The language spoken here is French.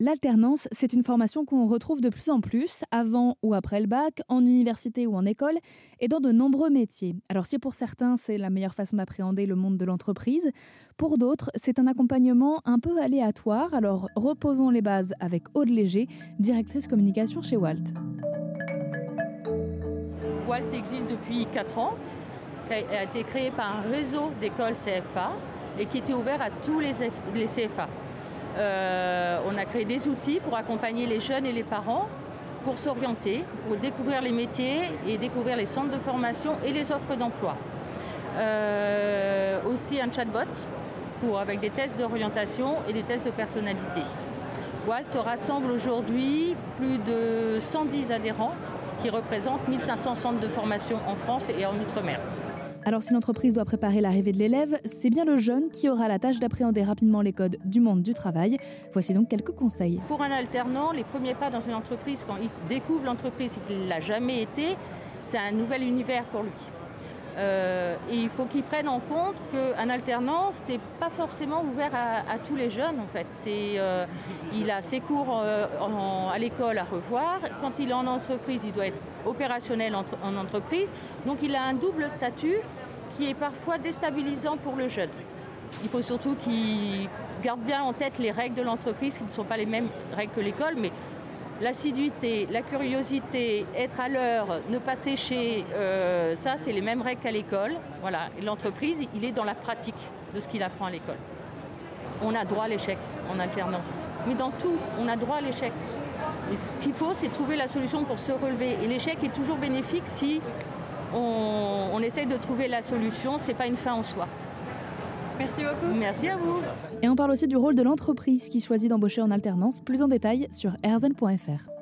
L'alternance, c'est une formation qu'on retrouve de plus en plus, avant ou après le bac, en université ou en école, et dans de nombreux métiers. Alors si pour certains c'est la meilleure façon d'appréhender le monde de l'entreprise, pour d'autres c'est un accompagnement un peu aléatoire. Alors reposons les bases avec Aude Léger, directrice communication chez Walt. Walt existe depuis 4 ans, qui a été créé par un réseau d'écoles CFA et qui était ouvert à tous les CFA. Euh, on a créé des outils pour accompagner les jeunes et les parents pour s'orienter, pour découvrir les métiers et découvrir les centres de formation et les offres d'emploi. Euh, aussi un chatbot pour, avec des tests d'orientation et des tests de personnalité. Walt rassemble aujourd'hui plus de 110 adhérents qui représentent 1500 centres de formation en France et en Outre-mer. Alors si l'entreprise doit préparer l'arrivée de l'élève, c'est bien le jeune qui aura la tâche d'appréhender rapidement les codes du monde du travail. Voici donc quelques conseils. Pour un alternant, les premiers pas dans une entreprise, quand il découvre l'entreprise et qu'il ne l'a jamais été, c'est un nouvel univers pour lui. Euh, et il faut qu'il prenne en compte qu'un alternant, c'est pas forcément ouvert à, tous les jeunes en fait. Euh, il a ses cours euh, à l'école à revoir. Quand il est en entreprise, il doit être opérationnel en entreprise. Donc il a un double statut qui est parfois déstabilisant pour le jeune. Il faut surtout qu'il garde bien en tête les règles de l'entreprise qui ne sont pas les mêmes règles que l'école, mais L'assiduité, la curiosité, être à l'heure, ne pas sécher, euh, ça c'est les mêmes règles qu'à l'école. Voilà. l'entreprise, il est dans la pratique de ce qu'il apprend à l'école. On a droit à l'échec en alternance. Mais dans tout, on a droit à l'échec. ce qu'il faut, c'est trouver la solution pour se relever. Et l'échec est toujours bénéfique si on, on essaye de trouver la solution. Ce n'est pas une fin en soi. Merci beaucoup. Merci à vous. Et on parle aussi du rôle de l'entreprise qui choisit d'embaucher en alternance, plus en détail sur rzn.fr.